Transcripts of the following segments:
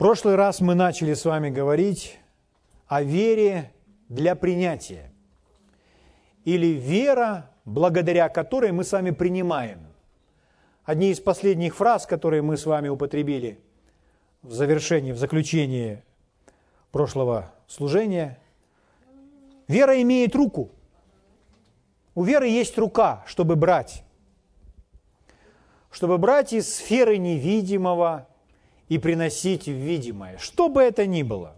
прошлый раз мы начали с вами говорить о вере для принятия. Или вера, благодаря которой мы с вами принимаем. Одни из последних фраз, которые мы с вами употребили в завершении, в заключении прошлого служения. Вера имеет руку. У веры есть рука, чтобы брать. Чтобы брать из сферы невидимого и приносить в видимое. Что бы это ни было.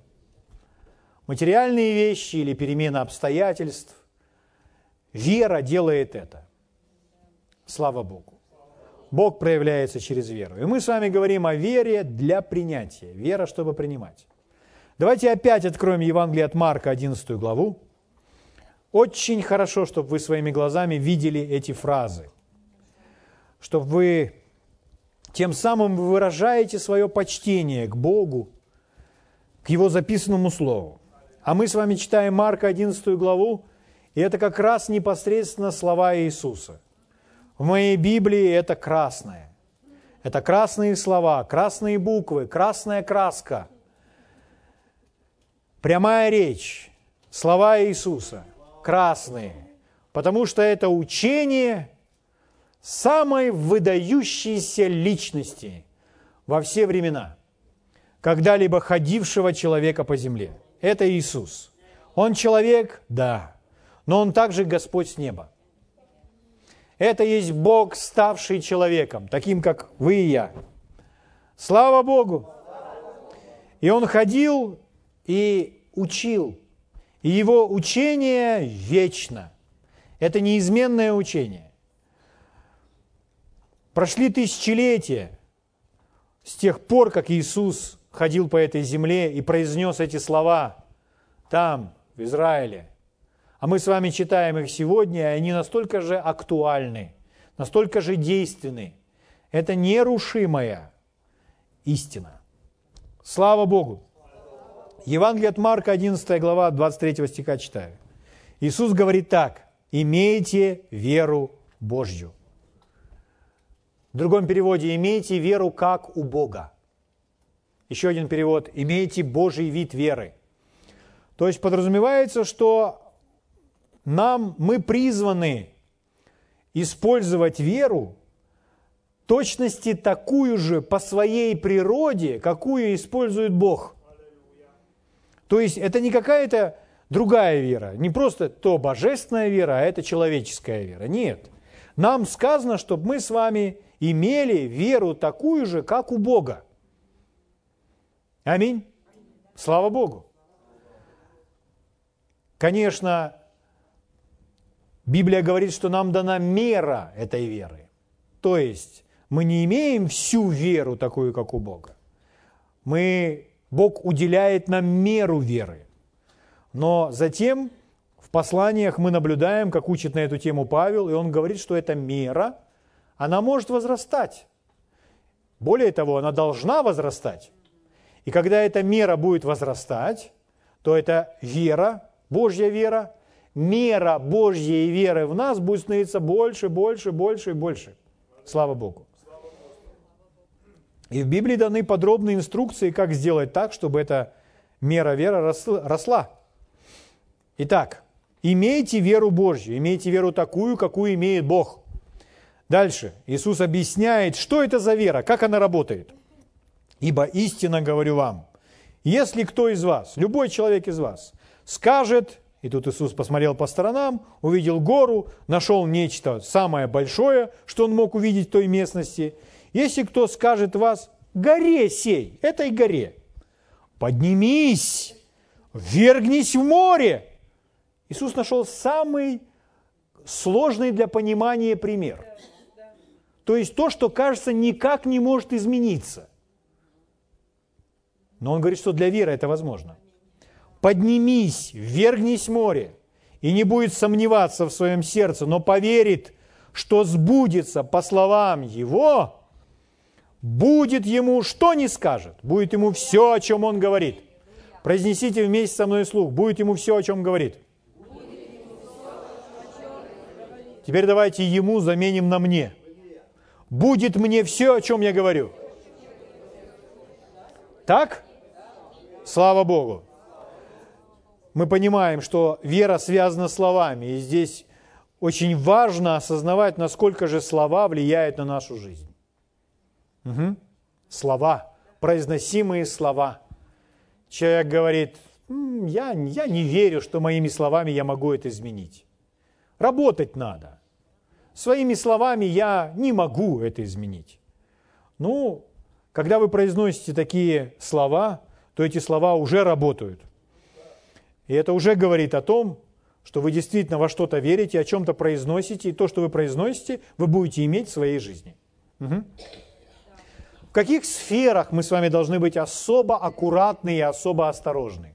Материальные вещи или перемена обстоятельств. Вера делает это. Слава Богу. Бог проявляется через веру. И мы с вами говорим о вере для принятия. Вера, чтобы принимать. Давайте опять откроем Евангелие от Марка, 11 главу. Очень хорошо, чтобы вы своими глазами видели эти фразы. Чтобы вы тем самым выражаете свое почтение к Богу, к Его записанному Слову. А мы с вами читаем Марка 11 главу, и это как раз непосредственно слова Иисуса. В моей Библии это красное. Это красные слова, красные буквы, красная краска. Прямая речь, слова Иисуса, красные. Потому что это учение самой выдающейся личности во все времена, когда-либо ходившего человека по земле. Это Иисус. Он человек? Да. Но Он также Господь с неба. Это есть Бог, ставший человеком, таким, как вы и я. Слава Богу! И Он ходил и учил. И Его учение вечно. Это неизменное учение. Прошли тысячелетия с тех пор, как Иисус ходил по этой земле и произнес эти слова там, в Израиле. А мы с вами читаем их сегодня, и они настолько же актуальны, настолько же действенны. Это нерушимая истина. Слава Богу! Евангелие от Марка, 11 глава, 23 стиха читаю. Иисус говорит так, «Имейте веру Божью». В другом переводе «Имейте веру как у Бога». Еще один перевод «Имейте Божий вид веры». То есть подразумевается, что нам, мы призваны использовать веру точности такую же по своей природе, какую использует Бог. То есть это не какая-то другая вера, не просто то божественная вера, а это человеческая вера. Нет. Нам сказано, чтобы мы с вами имели веру такую же, как у Бога. Аминь. Слава Богу. Конечно, Библия говорит, что нам дана мера этой веры. То есть мы не имеем всю веру такую, как у Бога. Мы, Бог уделяет нам меру веры. Но затем в посланиях мы наблюдаем, как учит на эту тему Павел, и он говорит, что эта мера, она может возрастать. Более того, она должна возрастать. И когда эта мера будет возрастать, то эта вера, Божья вера, мера Божьей веры в нас будет становиться больше, больше, больше и больше. Слава Богу. И в Библии даны подробные инструкции, как сделать так, чтобы эта мера веры росла. Итак, имейте веру Божью, имейте веру такую, какую имеет Бог. Дальше Иисус объясняет, что это за вера, как она работает. Ибо истинно говорю вам, если кто из вас, любой человек из вас, скажет и тут Иисус посмотрел по сторонам, увидел гору, нашел нечто самое большое, что он мог увидеть в той местности. Если кто скажет вас, горе сей, этой горе, поднимись, вергнись в море. Иисус нашел самый сложный для понимания пример. То есть то, что, кажется, никак не может измениться. Но он говорит, что для веры это возможно поднимись, вергнись море, и не будет сомневаться в своем сердце, но поверит, что сбудется по словам его, будет ему, что не скажет, будет ему все, о чем он говорит. Произнесите вместе со мной слух, будет ему все, о чем говорит. Теперь давайте ему заменим на мне. Будет мне все, о чем я говорю. Так? Слава Богу. Мы понимаем, что вера связана словами, и здесь очень важно осознавать, насколько же слова влияют на нашу жизнь. Угу. Слова, произносимые слова. Человек говорит, я, я не верю, что моими словами я могу это изменить. Работать надо. Своими словами я не могу это изменить. Ну, когда вы произносите такие слова, то эти слова уже работают. И это уже говорит о том, что вы действительно во что-то верите, о чем-то произносите, и то, что вы произносите, вы будете иметь в своей жизни. Угу. В каких сферах мы с вами должны быть особо аккуратны и особо осторожны?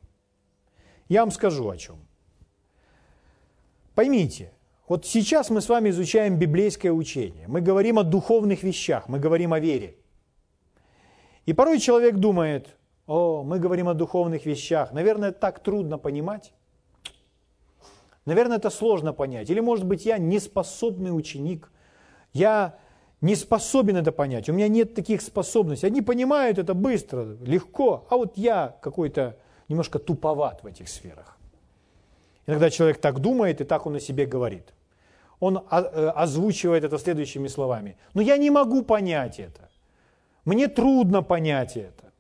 Я вам скажу о чем. Поймите, вот сейчас мы с вами изучаем библейское учение. Мы говорим о духовных вещах, мы говорим о вере. И порой человек думает, о, мы говорим о духовных вещах. Наверное, так трудно понимать. Наверное, это сложно понять. Или, может быть, я неспособный ученик. Я не способен это понять. У меня нет таких способностей. Они понимают это быстро, легко. А вот я какой-то немножко туповат в этих сферах. Иногда человек так думает, и так он о себе говорит. Он э, озвучивает это следующими словами. Но я не могу понять это. Мне трудно понять это.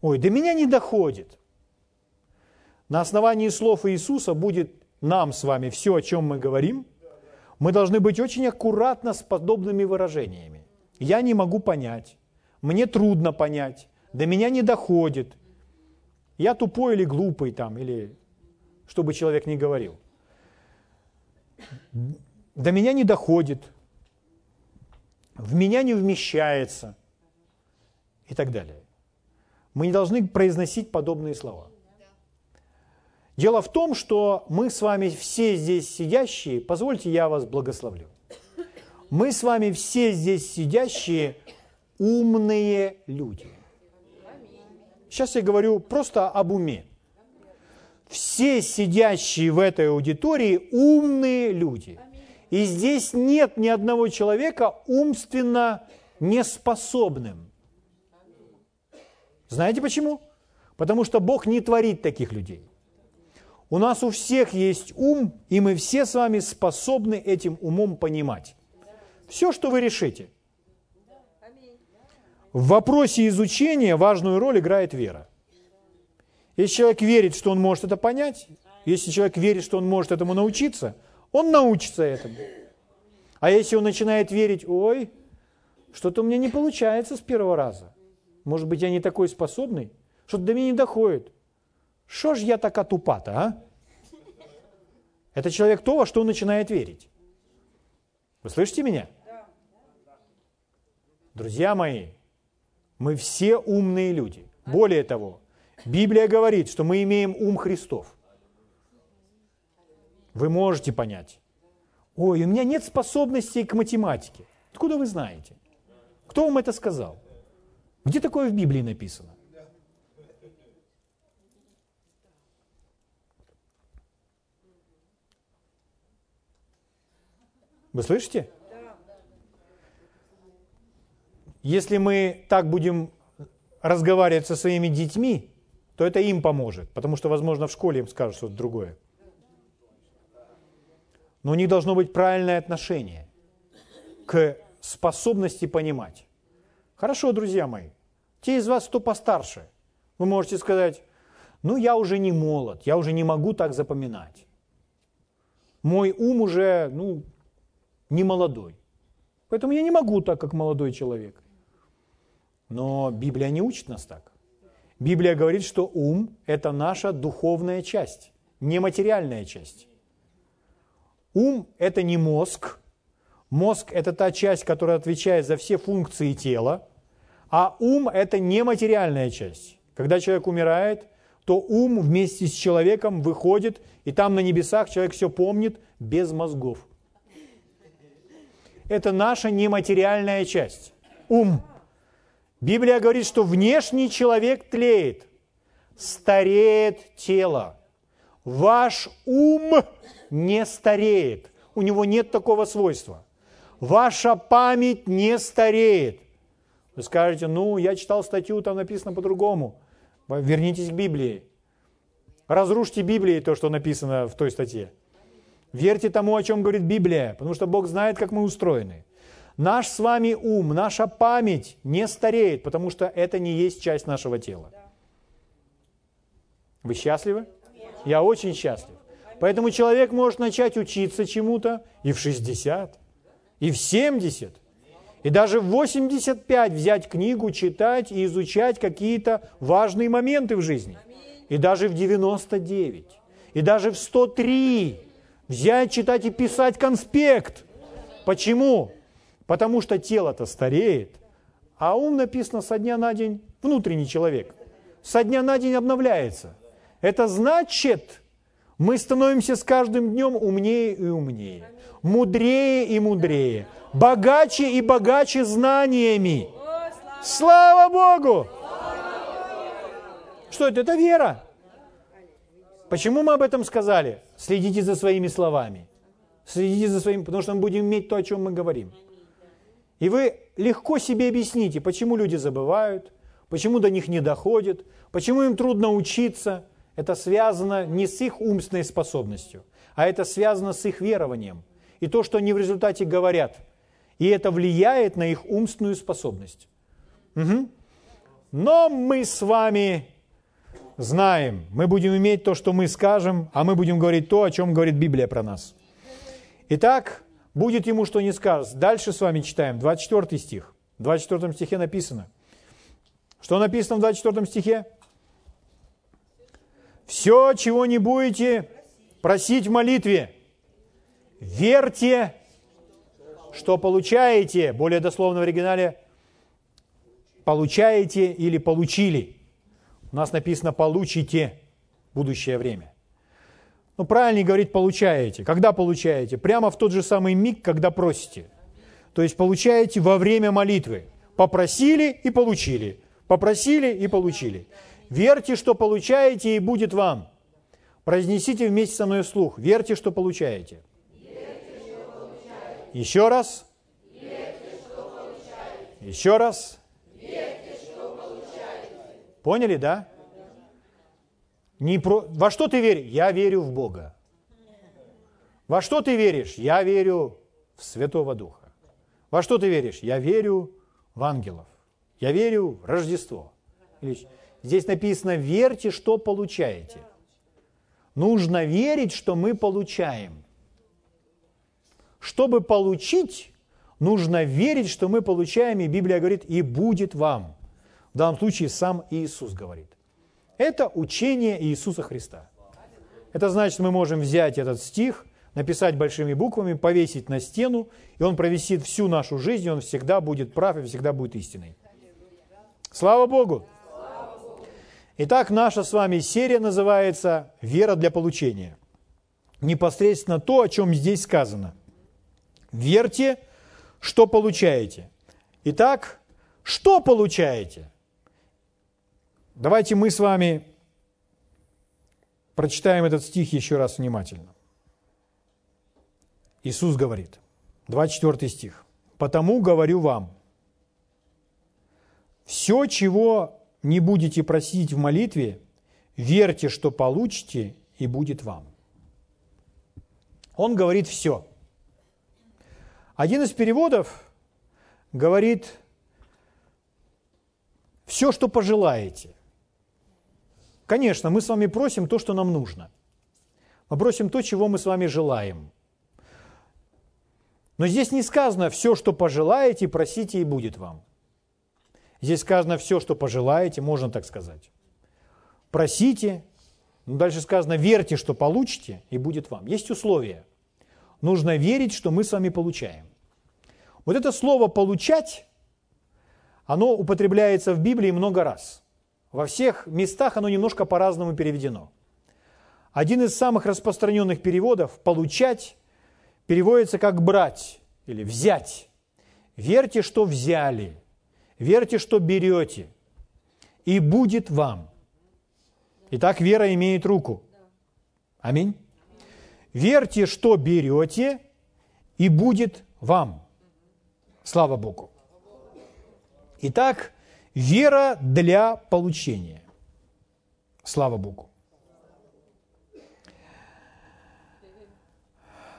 Ой, до меня не доходит. На основании слов Иисуса будет нам с вами все, о чем мы говорим. Мы должны быть очень аккуратно с подобными выражениями. Я не могу понять. Мне трудно понять. До меня не доходит. Я тупой или глупый там, или что бы человек ни говорил. До меня не доходит. В меня не вмещается. И так далее. Мы не должны произносить подобные слова. Дело в том, что мы с вами все здесь сидящие, позвольте я вас благословлю. Мы с вами все здесь сидящие умные люди. Сейчас я говорю просто об уме. Все сидящие в этой аудитории умные люди. И здесь нет ни одного человека умственно неспособным. Знаете почему? Потому что Бог не творит таких людей. У нас у всех есть ум, и мы все с вами способны этим умом понимать. Все, что вы решите. В вопросе изучения важную роль играет вера. Если человек верит, что он может это понять, если человек верит, что он может этому научиться, он научится этому. А если он начинает верить, ой, что-то у меня не получается с первого раза, может быть, я не такой способный? Что-то до меня не доходит. Что ж я така тупата, а? Это человек то, во что он начинает верить. Вы слышите меня? Друзья мои, мы все умные люди. Более того, Библия говорит, что мы имеем ум Христов. Вы можете понять. Ой, у меня нет способностей к математике. Откуда вы знаете? Кто вам это сказал? Где такое в Библии написано? Вы слышите? Если мы так будем разговаривать со своими детьми, то это им поможет, потому что, возможно, в школе им скажут что-то другое. Но у них должно быть правильное отношение к способности понимать. Хорошо, друзья мои, те из вас, кто постарше, вы можете сказать, ну я уже не молод, я уже не могу так запоминать. Мой ум уже, ну, не молодой. Поэтому я не могу так, как молодой человек. Но Библия не учит нас так. Библия говорит, что ум – это наша духовная часть, нематериальная часть. Ум – это не мозг. Мозг – это та часть, которая отвечает за все функции тела. А ум – это нематериальная часть. Когда человек умирает, то ум вместе с человеком выходит, и там на небесах человек все помнит без мозгов. Это наша нематериальная часть. Ум. Библия говорит, что внешний человек тлеет, стареет тело. Ваш ум не стареет. У него нет такого свойства. Ваша память не стареет. Вы скажете, ну, я читал статью, там написано по-другому. Вернитесь к Библии. Разрушьте Библии то, что написано в той статье. Верьте тому, о чем говорит Библия, потому что Бог знает, как мы устроены. Наш с вами ум, наша память не стареет, потому что это не есть часть нашего тела. Вы счастливы? Я очень счастлив. Поэтому человек может начать учиться чему-то и в 60, и в 70, и даже в 85 взять книгу, читать и изучать какие-то важные моменты в жизни. И даже в 99, и даже в 103 взять, читать и писать конспект. Почему? Потому что тело-то стареет, а ум написано со дня на день внутренний человек. Со дня на день обновляется. Это значит, мы становимся с каждым днем умнее и умнее, мудрее и мудрее, богаче и богаче знаниями. Слава Богу! Что это? Это вера. Почему мы об этом сказали? Следите за своими словами. Следите за своим, потому что мы будем иметь то, о чем мы говорим. И вы легко себе объясните, почему люди забывают, почему до них не доходит, почему им трудно учиться. Это связано не с их умственной способностью, а это связано с их верованием. И то, что они в результате говорят. И это влияет на их умственную способность. Угу. Но мы с вами знаем, мы будем иметь то, что мы скажем, а мы будем говорить то, о чем говорит Библия про нас. Итак, будет ему что не скажет. Дальше с вами читаем, 24 стих. В 24 стихе написано. Что написано в 24 стихе? «Все, чего не будете просить в молитве, верьте, что получаете». Более дословно в оригинале «получаете» или «получили». У нас написано «получите» будущее время. Ну, правильнее говорить «получаете». Когда получаете? Прямо в тот же самый миг, когда просите. То есть получаете во время молитвы. Попросили и получили. Попросили и получили. Верьте, что получаете, и будет вам. Произнесите вместе со мной вслух. Верьте, что получаете. Еще раз. Еще раз. Поняли, да? Не про... Во что ты веришь? Я верю в Бога. Во что ты веришь? Я верю в Святого Духа. Во что ты веришь? Я верю в ангелов. Я верю в Рождество. Здесь написано, верьте, что получаете. Нужно верить, что мы получаем. Чтобы получить, нужно верить, что мы получаем, и Библия говорит, и будет вам. В данном случае сам Иисус говорит. Это учение Иисуса Христа. Это значит, мы можем взять этот стих, написать большими буквами, повесить на стену, и он провисит всю нашу жизнь, и он всегда будет прав и всегда будет истиной. Слава Богу! Итак, наша с вами серия называется «Вера для получения». Непосредственно то, о чем здесь сказано. Верьте, что получаете. Итак, что получаете? Давайте мы с вами прочитаем этот стих еще раз внимательно. Иисус говорит, 24 стих. «Потому говорю вам, все, чего не будете просить в молитве, верьте, что получите, и будет вам». Он говорит все. Один из переводов говорит все, что пожелаете. Конечно, мы с вами просим то, что нам нужно. Мы просим то, чего мы с вами желаем. Но здесь не сказано «все, что пожелаете, просите, и будет вам». Здесь сказано «все, что пожелаете», можно так сказать. Просите, но дальше сказано «верьте, что получите, и будет вам». Есть условия. Нужно верить, что мы с вами получаем. Вот это слово «получать», оно употребляется в Библии много раз – во всех местах оно немножко по-разному переведено. Один из самых распространенных переводов «получать» переводится как «брать» или «взять». Верьте, что взяли, верьте, что берете, и будет вам. Итак, вера имеет руку. Аминь. Верьте, что берете, и будет вам. Слава Богу. Итак, Вера для получения. Слава Богу.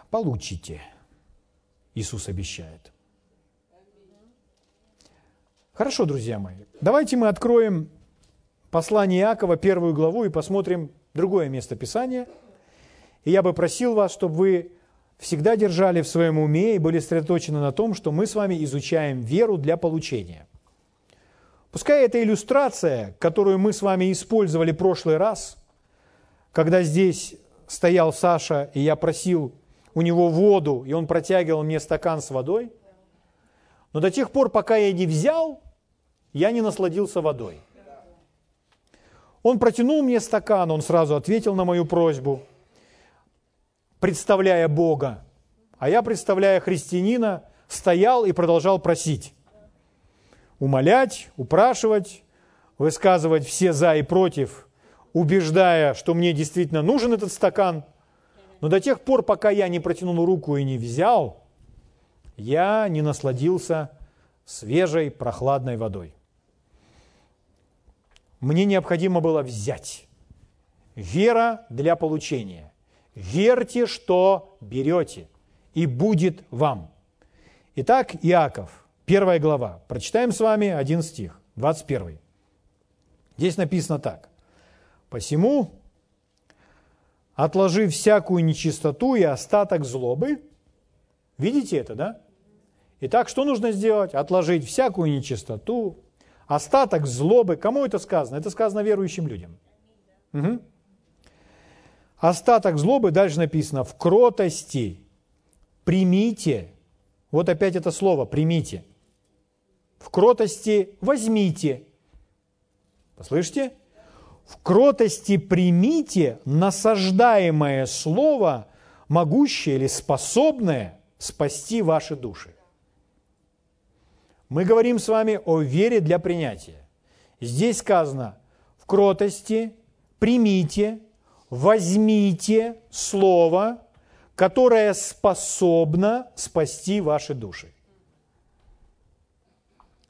Получите, Иисус обещает. Хорошо, друзья мои, давайте мы откроем послание Иакова, первую главу, и посмотрим другое место Писания. И я бы просил вас, чтобы вы всегда держали в своем уме и были сосредоточены на том, что мы с вами изучаем веру для получения. Пускай эта иллюстрация, которую мы с вами использовали в прошлый раз, когда здесь стоял Саша, и я просил у него воду, и он протягивал мне стакан с водой, но до тех пор, пока я не взял, я не насладился водой. Он протянул мне стакан, он сразу ответил на мою просьбу, представляя Бога. А я, представляя христианина, стоял и продолжал просить. Умолять, упрашивать, высказывать все за и против, убеждая, что мне действительно нужен этот стакан. Но до тех пор, пока я не протянул руку и не взял, я не насладился свежей прохладной водой мне необходимо было взять. Вера для получения. Верьте, что берете, и будет вам. Итак, Иаков, первая глава. Прочитаем с вами один стих, 21. Здесь написано так. «Посему, отложив всякую нечистоту и остаток злобы». Видите это, да? Итак, что нужно сделать? Отложить всякую нечистоту, Остаток злобы. Кому это сказано? Это сказано верующим людям. Угу. Остаток злобы, дальше написано, в кротости примите. Вот опять это слово, примите. В кротости возьмите. Послышите? В кротости примите насаждаемое слово, могущее или способное спасти ваши души. Мы говорим с вами о вере для принятия. Здесь сказано, в кротости примите, возьмите слово, которое способно спасти ваши души.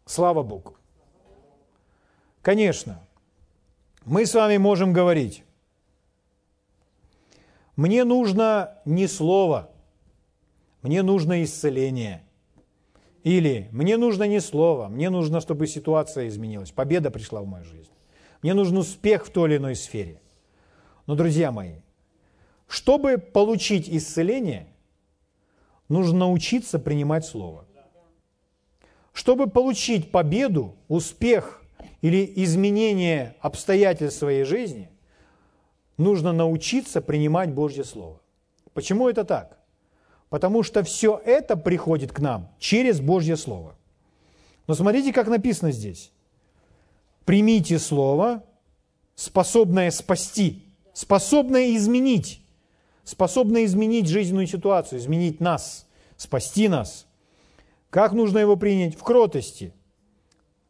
Слава Богу. Конечно, мы с вами можем говорить, мне нужно не слово, мне нужно исцеление – или мне нужно не слово, мне нужно, чтобы ситуация изменилась, победа пришла в мою жизнь. Мне нужен успех в той или иной сфере. Но, друзья мои, чтобы получить исцеление, нужно научиться принимать слово. Чтобы получить победу, успех или изменение обстоятельств своей жизни, нужно научиться принимать Божье Слово. Почему это так? Потому что все это приходит к нам через Божье Слово. Но смотрите, как написано здесь. Примите Слово, способное спасти, способное изменить, способное изменить жизненную ситуацию, изменить нас, спасти нас. Как нужно его принять? В кротости.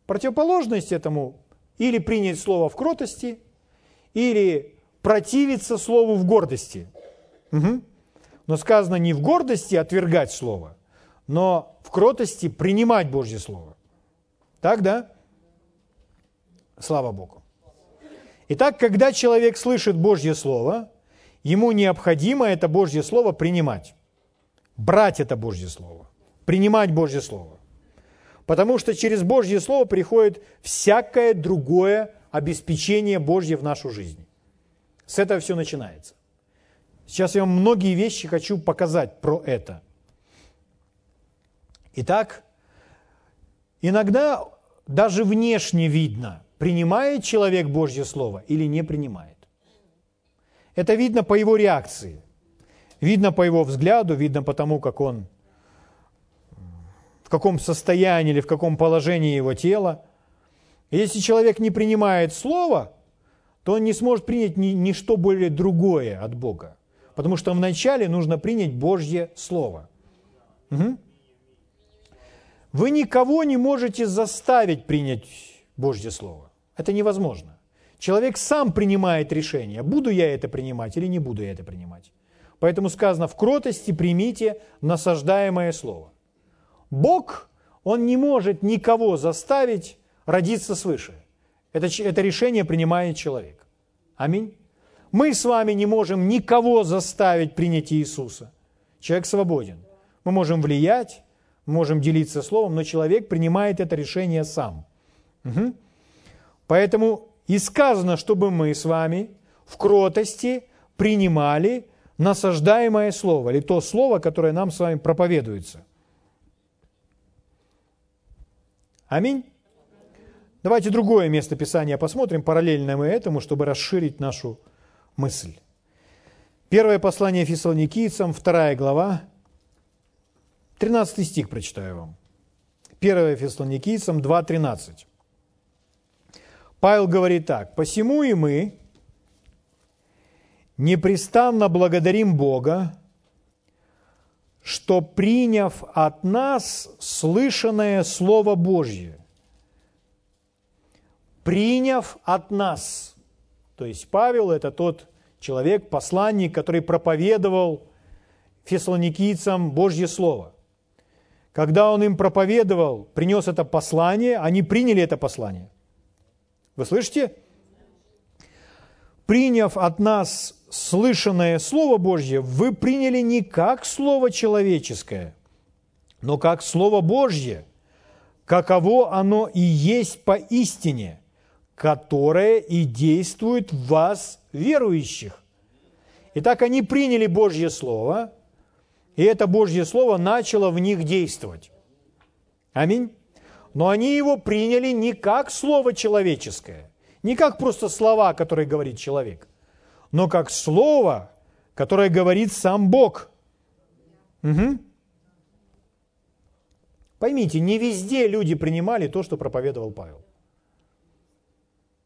Противоположность этому или принять Слово в кротости, или противиться Слову в гордости. Угу. Но сказано не в гордости отвергать Слово, но в кротости принимать Божье Слово. Так, да? Слава Богу. Итак, когда человек слышит Божье Слово, ему необходимо это Божье Слово принимать. Брать это Божье Слово. Принимать Божье Слово. Потому что через Божье Слово приходит всякое другое обеспечение Божье в нашу жизнь. С этого все начинается. Сейчас я вам многие вещи хочу показать про это. Итак, иногда даже внешне видно, принимает человек Божье Слово или не принимает. Это видно по его реакции, видно по его взгляду, видно по тому, как он, в каком состоянии или в каком положении его тела. Если человек не принимает Слово, то он не сможет принять ни, ничто более другое от Бога. Потому что вначале нужно принять Божье Слово. Угу. Вы никого не можете заставить принять Божье Слово. Это невозможно. Человек сам принимает решение, буду я это принимать или не буду я это принимать. Поэтому сказано, в кротости примите насаждаемое Слово. Бог, Он не может никого заставить родиться свыше. Это, это решение принимает человек. Аминь. Мы с вами не можем никого заставить принять Иисуса. Человек свободен. Мы можем влиять, можем делиться словом, но человек принимает это решение сам. Угу. Поэтому и сказано, чтобы мы с вами в кротости принимали насаждаемое слово, или то слово, которое нам с вами проповедуется. Аминь. Давайте другое место Писания посмотрим, параллельно мы этому, чтобы расширить нашу мысль. Первое послание Фессалоникийцам, вторая глава, 13 стих прочитаю вам. Первое Фессалоникийцам 2.13. Павел говорит так, «Посему и мы непрестанно благодарим Бога, что, приняв от нас слышанное Слово Божье, приняв от нас, то есть Павел – это тот человек, посланник, который проповедовал фессалоникийцам Божье Слово. Когда он им проповедовал, принес это послание, они приняли это послание. Вы слышите? Приняв от нас слышанное Слово Божье, вы приняли не как Слово человеческое, но как Слово Божье, каково оно и есть по истине, которое и действует в вас, верующих. Итак, они приняли Божье Слово, и это Божье Слово начало в них действовать. Аминь. Но они его приняли не как Слово человеческое, не как просто слова, которые говорит человек, но как Слово, которое говорит сам Бог. Угу. Поймите, не везде люди принимали то, что проповедовал Павел.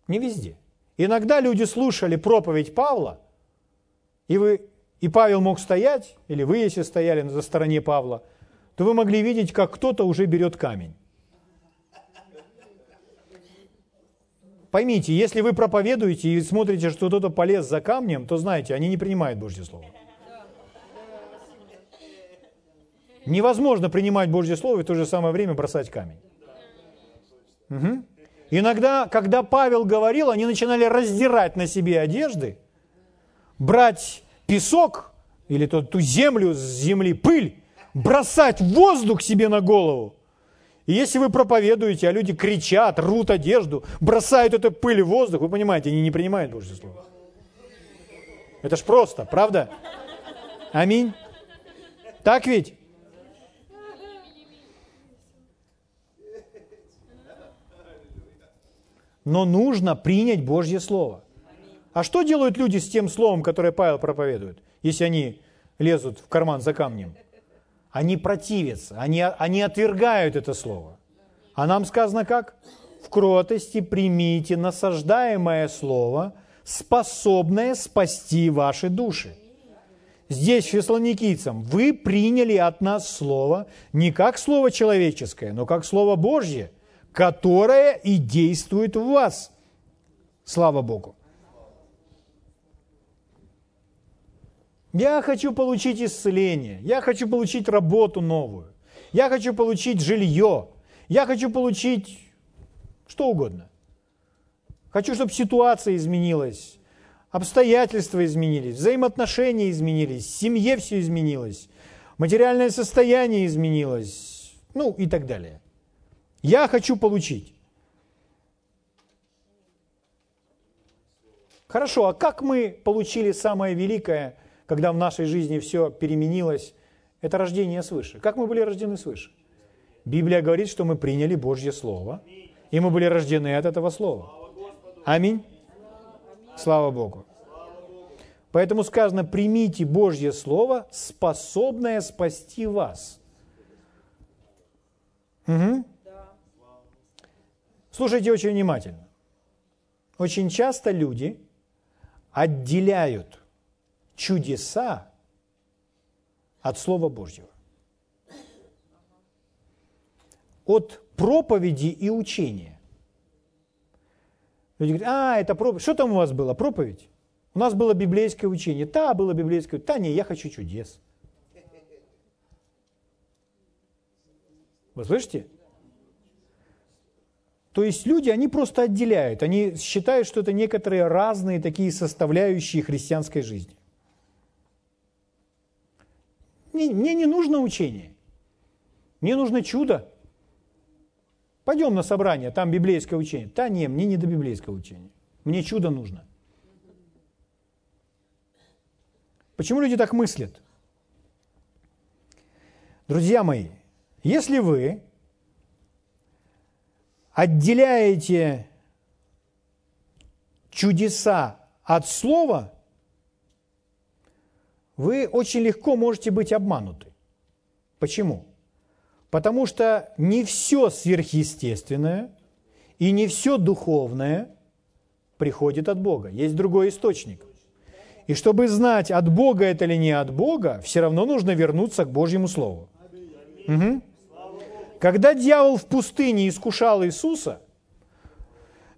Не везде. Иногда люди слушали проповедь Павла, и, вы, и Павел мог стоять, или вы, если стояли на стороне Павла, то вы могли видеть, как кто-то уже берет камень. Поймите, если вы проповедуете и смотрите, что кто-то полез за камнем, то знаете, они не принимают Божье Слово. Невозможно принимать Божье Слово и в то же самое время бросать камень. Угу. Иногда, когда Павел говорил, они начинали раздирать на себе одежды, брать песок или ту, землю с земли, пыль, бросать воздух себе на голову. И если вы проповедуете, а люди кричат, рвут одежду, бросают эту пыль в воздух, вы понимаете, они не принимают Божье Слово. Это ж просто, правда? Аминь. Так ведь? но нужно принять Божье Слово. А что делают люди с тем словом, которое Павел проповедует, если они лезут в карман за камнем? Они противятся, они, они отвергают это слово. А нам сказано как? В кротости примите насаждаемое слово, способное спасти ваши души. Здесь, фессалоникийцам, вы приняли от нас слово не как слово человеческое, но как слово Божье – которая и действует в вас. Слава Богу. Я хочу получить исцеление, я хочу получить работу новую, я хочу получить жилье, я хочу получить что угодно. Хочу, чтобы ситуация изменилась, обстоятельства изменились, взаимоотношения изменились, в семье все изменилось, материальное состояние изменилось, ну и так далее. Я хочу получить. Хорошо, а как мы получили самое великое, когда в нашей жизни все переменилось? Это рождение свыше. Как мы были рождены свыше? Библия говорит, что мы приняли Божье Слово, и мы были рождены от этого Слова. Аминь. Слава Богу. Поэтому сказано, примите Божье Слово, способное спасти вас. Угу. Слушайте очень внимательно. Очень часто люди отделяют чудеса от Слова Божьего. От проповеди и учения. Люди говорят, а, это проповедь. Что там у вас было? Проповедь? У нас было библейское учение. Да, было библейское. Да, не, я хочу чудес. Вы слышите? То есть люди, они просто отделяют, они считают, что это некоторые разные такие составляющие христианской жизни. Мне, мне не нужно учение, мне нужно чудо. Пойдем на собрание, там библейское учение. Да не, мне не до библейского учения, мне чудо нужно. Почему люди так мыслят? Друзья мои, если вы отделяете чудеса от слова, вы очень легко можете быть обмануты. Почему? Потому что не все сверхъестественное и не все духовное приходит от Бога. Есть другой источник. И чтобы знать, от Бога это или не от Бога, все равно нужно вернуться к Божьему Слову. Угу. Когда дьявол в пустыне искушал Иисуса,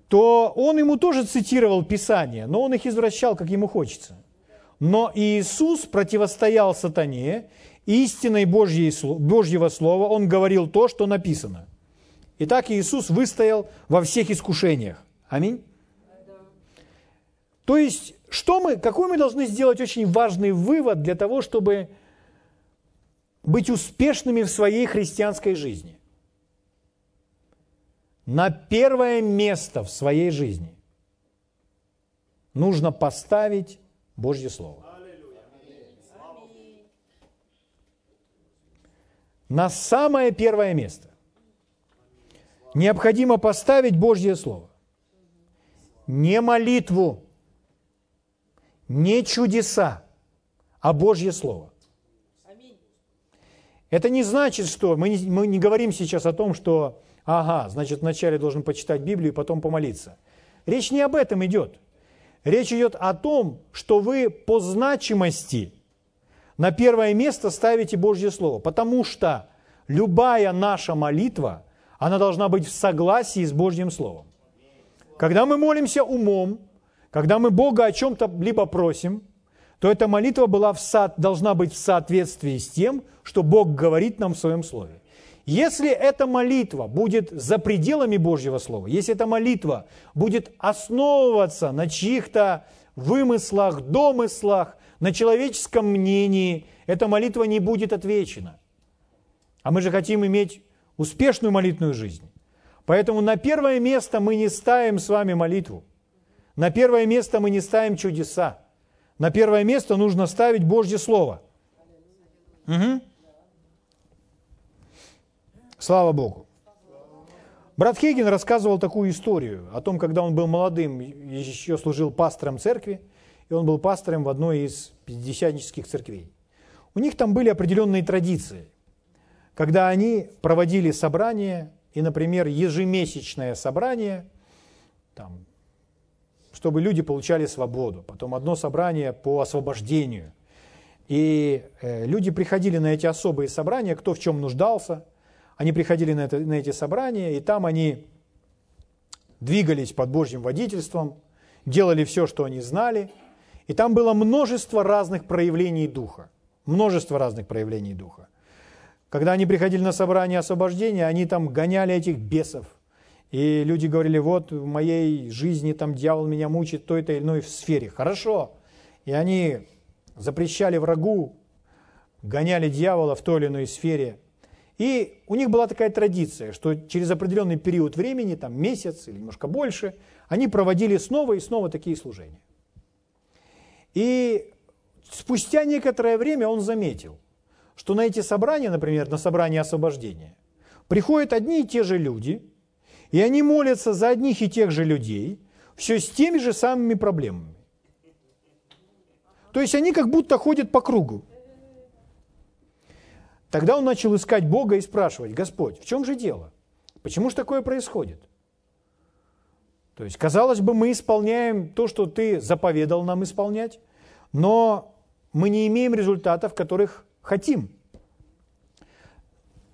то он ему тоже цитировал Писание, но он их извращал, как ему хочется. Но Иисус противостоял сатане, истиной Божьей, Божьего Слова, он говорил то, что написано. Итак, Иисус выстоял во всех искушениях. Аминь. То есть, что мы, какой мы должны сделать очень важный вывод для того, чтобы быть успешными в своей христианской жизни. На первое место в своей жизни нужно поставить Божье Слово. На самое первое место необходимо поставить Божье Слово. Не молитву, не чудеса, а Божье Слово. Это не значит, что мы не, мы не говорим сейчас о том, что, ага, значит, вначале должен почитать Библию и потом помолиться. Речь не об этом идет. Речь идет о том, что вы по значимости на первое место ставите Божье Слово, потому что любая наша молитва, она должна быть в согласии с Божьим Словом. Когда мы молимся умом, когда мы Бога о чем-то либо просим – то эта молитва была в со... должна быть в соответствии с тем, что Бог говорит нам в Своем Слове. Если эта молитва будет за пределами Божьего Слова, если эта молитва будет основываться на чьих-то вымыслах, домыслах, на человеческом мнении, эта молитва не будет отвечена. А мы же хотим иметь успешную молитвенную жизнь. Поэтому на первое место мы не ставим с вами молитву. На первое место мы не ставим чудеса. На первое место нужно ставить Божье Слово. Угу. Слава Богу. Брат Хейген рассказывал такую историю о том, когда он был молодым, еще служил пастором церкви, и он был пастором в одной из пятидесятнических церквей. У них там были определенные традиции, когда они проводили собрание, и, например, ежемесячное собрание, там, чтобы люди получали свободу. Потом одно собрание по освобождению. И э, люди приходили на эти особые собрания, кто в чем нуждался. Они приходили на, это, на эти собрания, и там они двигались под Божьим водительством, делали все, что они знали. И там было множество разных проявлений Духа. Множество разных проявлений Духа. Когда они приходили на собрание освобождения, они там гоняли этих бесов, и люди говорили, вот в моей жизни там дьявол меня мучит в той или иной сфере. Хорошо. И они запрещали врагу, гоняли дьявола в той или иной сфере. И у них была такая традиция, что через определенный период времени, там месяц или немножко больше, они проводили снова и снова такие служения. И спустя некоторое время он заметил, что на эти собрания, например, на собрание освобождения, приходят одни и те же люди – и они молятся за одних и тех же людей, все с теми же самыми проблемами. То есть они как будто ходят по кругу. Тогда он начал искать Бога и спрашивать, Господь, в чем же дело? Почему же такое происходит? То есть, казалось бы, мы исполняем то, что ты заповедал нам исполнять, но мы не имеем результатов, которых хотим.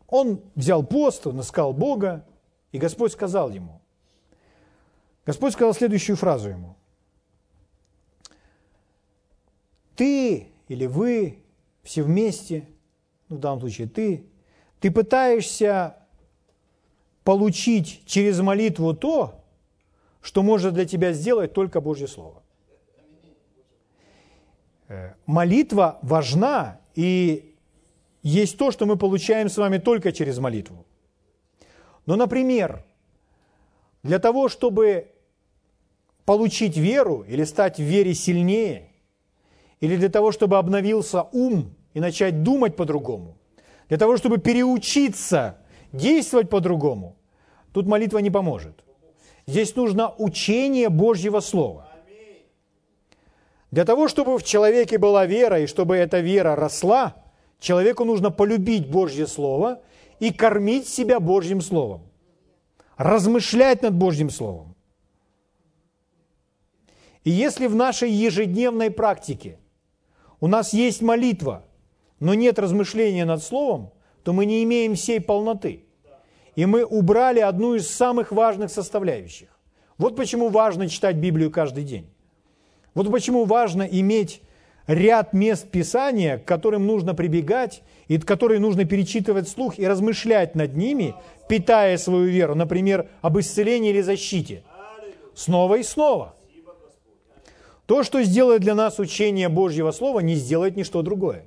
Он взял пост, он искал Бога, и Господь сказал ему, Господь сказал следующую фразу ему. Ты или вы, все вместе, в данном случае ты, ты пытаешься получить через молитву то, что может для тебя сделать только Божье Слово. Э, молитва важна, и есть то, что мы получаем с вами только через молитву. Но, например, для того, чтобы получить веру или стать в вере сильнее, или для того, чтобы обновился ум и начать думать по-другому, для того, чтобы переучиться действовать по-другому, тут молитва не поможет. Здесь нужно учение Божьего Слова. Для того, чтобы в человеке была вера, и чтобы эта вера росла, человеку нужно полюбить Божье Слово и кормить себя Божьим Словом. Размышлять над Божьим Словом. И если в нашей ежедневной практике у нас есть молитва, но нет размышления над Словом, то мы не имеем всей полноты. И мы убрали одну из самых важных составляющих. Вот почему важно читать Библию каждый день. Вот почему важно иметь ряд мест Писания, к которым нужно прибегать, и которые нужно перечитывать вслух и размышлять над ними, питая свою веру, например, об исцелении или защите. Снова и снова. То, что сделает для нас учение Божьего Слова, не сделает ничто другое.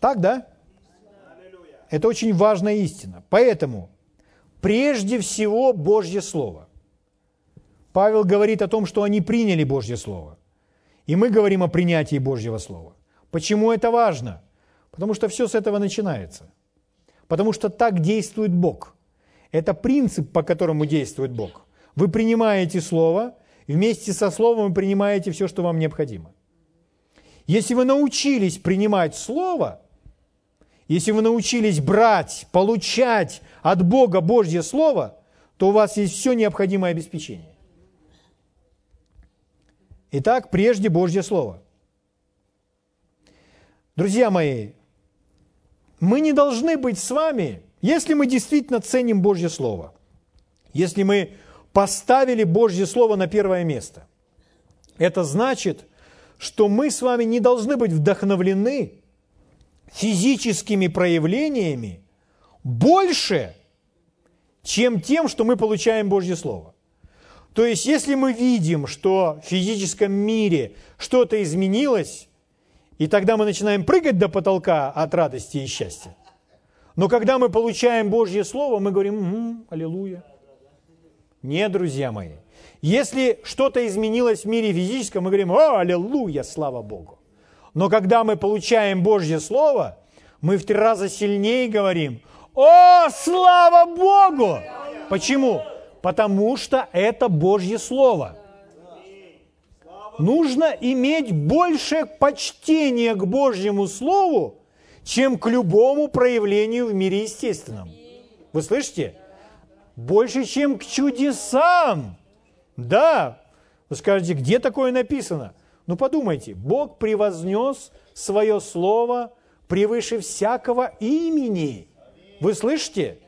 Так, да? Это очень важная истина. Поэтому прежде всего Божье Слово. Павел говорит о том, что они приняли Божье Слово. И мы говорим о принятии Божьего Слова. Почему это важно? Потому что все с этого начинается. Потому что так действует Бог. Это принцип, по которому действует Бог. Вы принимаете Слово, вместе со Словом вы принимаете все, что вам необходимо. Если вы научились принимать Слово, если вы научились брать, получать от Бога Божье Слово, то у вас есть все необходимое обеспечение. Итак, прежде Божье Слово. Друзья мои, мы не должны быть с вами, если мы действительно ценим Божье Слово, если мы поставили Божье Слово на первое место. Это значит, что мы с вами не должны быть вдохновлены физическими проявлениями больше, чем тем, что мы получаем Божье Слово. То есть, если мы видим, что в физическом мире что-то изменилось, и тогда мы начинаем прыгать до потолка от радости и счастья. Но когда мы получаем Божье Слово, мы говорим, угу, аллилуйя. Нет, друзья мои. Если что-то изменилось в мире физическом, мы говорим, о, аллилуйя, слава Богу. Но когда мы получаем Божье Слово, мы в три раза сильнее говорим, о, слава Богу! Почему? потому что это Божье Слово. Нужно иметь больше почтения к Божьему Слову, чем к любому проявлению в мире естественном. Вы слышите? Больше, чем к чудесам. Да. Вы скажете, где такое написано? Ну подумайте, Бог превознес свое Слово превыше всякого имени. Вы слышите?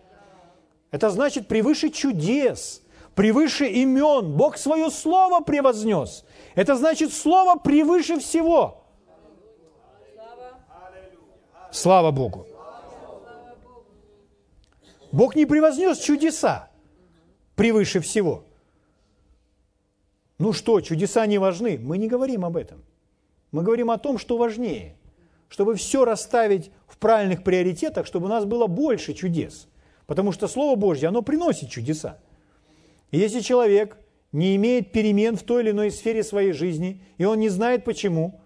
Это значит превыше чудес, превыше имен. Бог свое слово превознес. Это значит слово превыше всего. Слава Богу. Бог не превознес чудеса превыше всего. Ну что, чудеса не важны? Мы не говорим об этом. Мы говорим о том, что важнее. Чтобы все расставить в правильных приоритетах, чтобы у нас было больше чудес – Потому что Слово Божье, оно приносит чудеса. И если человек не имеет перемен в той или иной сфере своей жизни, и он не знает почему,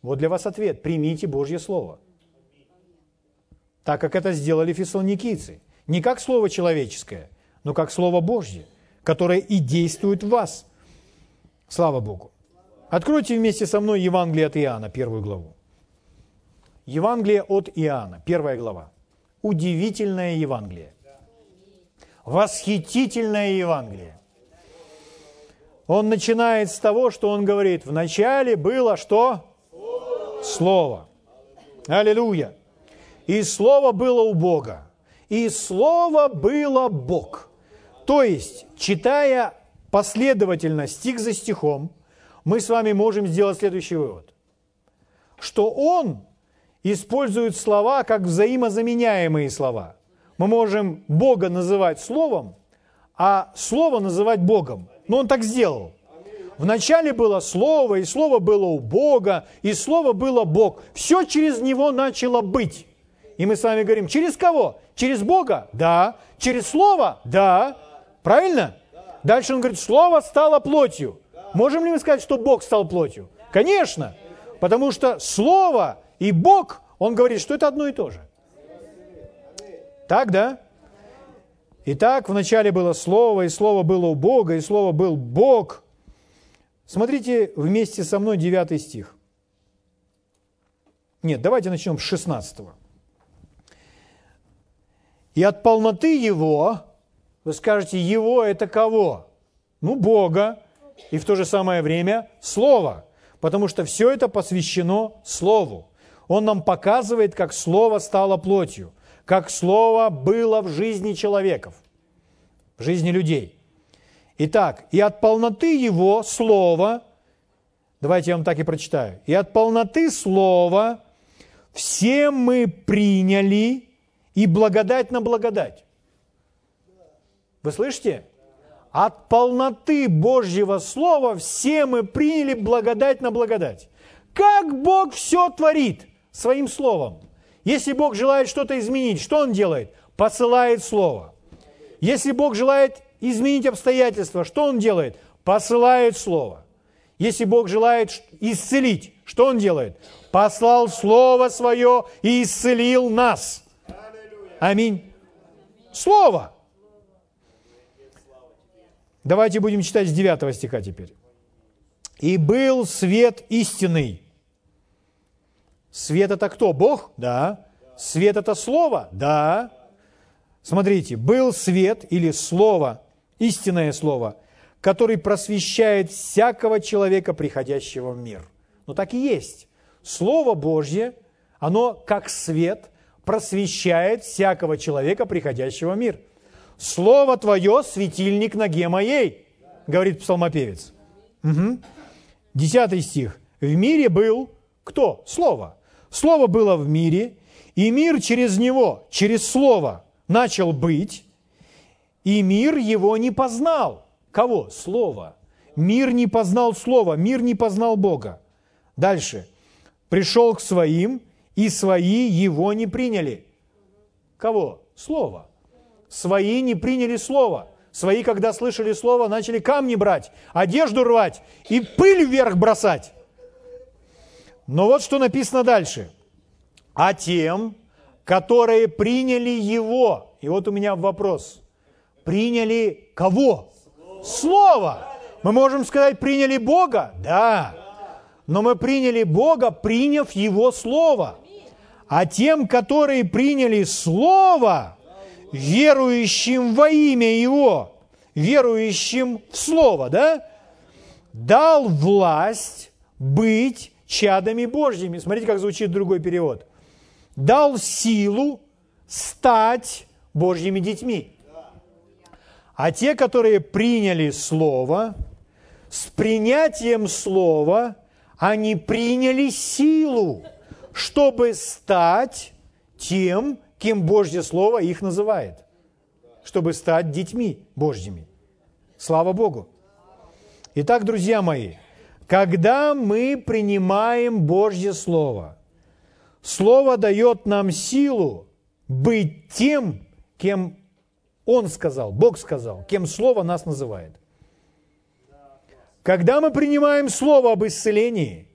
вот для вас ответ. Примите Божье Слово. Так как это сделали фессалоникийцы. Не как Слово человеческое, но как Слово Божье, которое и действует в вас. Слава Богу. Откройте вместе со мной Евангелие от Иоанна, первую главу. Евангелие от Иоанна, первая глава. Удивительное Евангелие восхитительное Евангелие. Он начинает с того, что он говорит, в начале было что? Слово. Аллилуйя. И Слово было у Бога. И Слово было Бог. То есть, читая последовательно стих за стихом, мы с вами можем сделать следующий вывод. Что Он использует слова как взаимозаменяемые слова – мы можем Бога называть Словом, а Слово называть Богом. Но Он так сделал. Вначале было Слово, и Слово было у Бога, и Слово было Бог. Все через Него начало быть. И мы с вами говорим, через кого? Через Бога? Да. Через Слово? Да. Правильно? Дальше он говорит, Слово стало плотью. Можем ли мы сказать, что Бог стал плотью? Конечно. Потому что Слово и Бог, он говорит, что это одно и то же. Так, да? Итак, вначале было Слово, и Слово было у Бога, и Слово был Бог. Смотрите вместе со мной 9 стих. Нет, давайте начнем с 16. И от полноты Его, вы скажете, Его это кого? Ну, Бога, и в то же самое время Слово, потому что все это посвящено Слову. Он нам показывает, как Слово стало плотью, как Слово было в жизни человеков, в жизни людей. Итак, и от полноты Его Слова, давайте я вам так и прочитаю, и от полноты Слова все мы приняли и благодать на благодать. Вы слышите? От полноты Божьего Слова все мы приняли благодать на благодать. Как Бог все творит своим Словом. Если Бог желает что-то изменить, что Он делает? Посылает Слово. Если Бог желает изменить обстоятельства, что Он делает? Посылает Слово. Если Бог желает исцелить, что Он делает? Послал Слово Свое и исцелил нас. Аминь. Слово. Давайте будем читать с 9 стиха теперь. «И был свет истинный». Свет это кто? Бог? Да. Свет это Слово? Да. Смотрите, был свет или Слово, истинное Слово, который просвещает всякого человека, приходящего в мир. Ну так и есть. Слово Божье, оно как свет просвещает всякого человека, приходящего в мир – Слово Твое – светильник ноге моей, говорит псалмопевец. Угу. Десятый стих. В мире был кто? Слово. Слово было в мире, и мир через него, через Слово начал быть, и мир его не познал. Кого? Слово. Мир не познал Слово, мир не познал Бога. Дальше. Пришел к своим, и свои его не приняли. Кого? Слово. Свои не приняли слово. Свои, когда слышали слово, начали камни брать, одежду рвать и пыль вверх бросать. Но вот что написано дальше. А тем, которые приняли его, и вот у меня вопрос, приняли кого? Слово. Мы можем сказать, приняли Бога? Да. Но мы приняли Бога, приняв Его Слово. А тем, которые приняли Слово, верующим во имя Его, верующим в Слово, да, дал власть быть чадами Божьими. Смотрите, как звучит другой перевод. Дал силу стать Божьими детьми. А те, которые приняли Слово, с принятием Слова они приняли силу, чтобы стать тем, кем Божье Слово их называет, чтобы стать детьми Божьими. Слава Богу! Итак, друзья мои, когда мы принимаем Божье Слово, Слово дает нам силу быть тем, кем Он сказал, Бог сказал, кем Слово нас называет. Когда мы принимаем Слово об исцелении,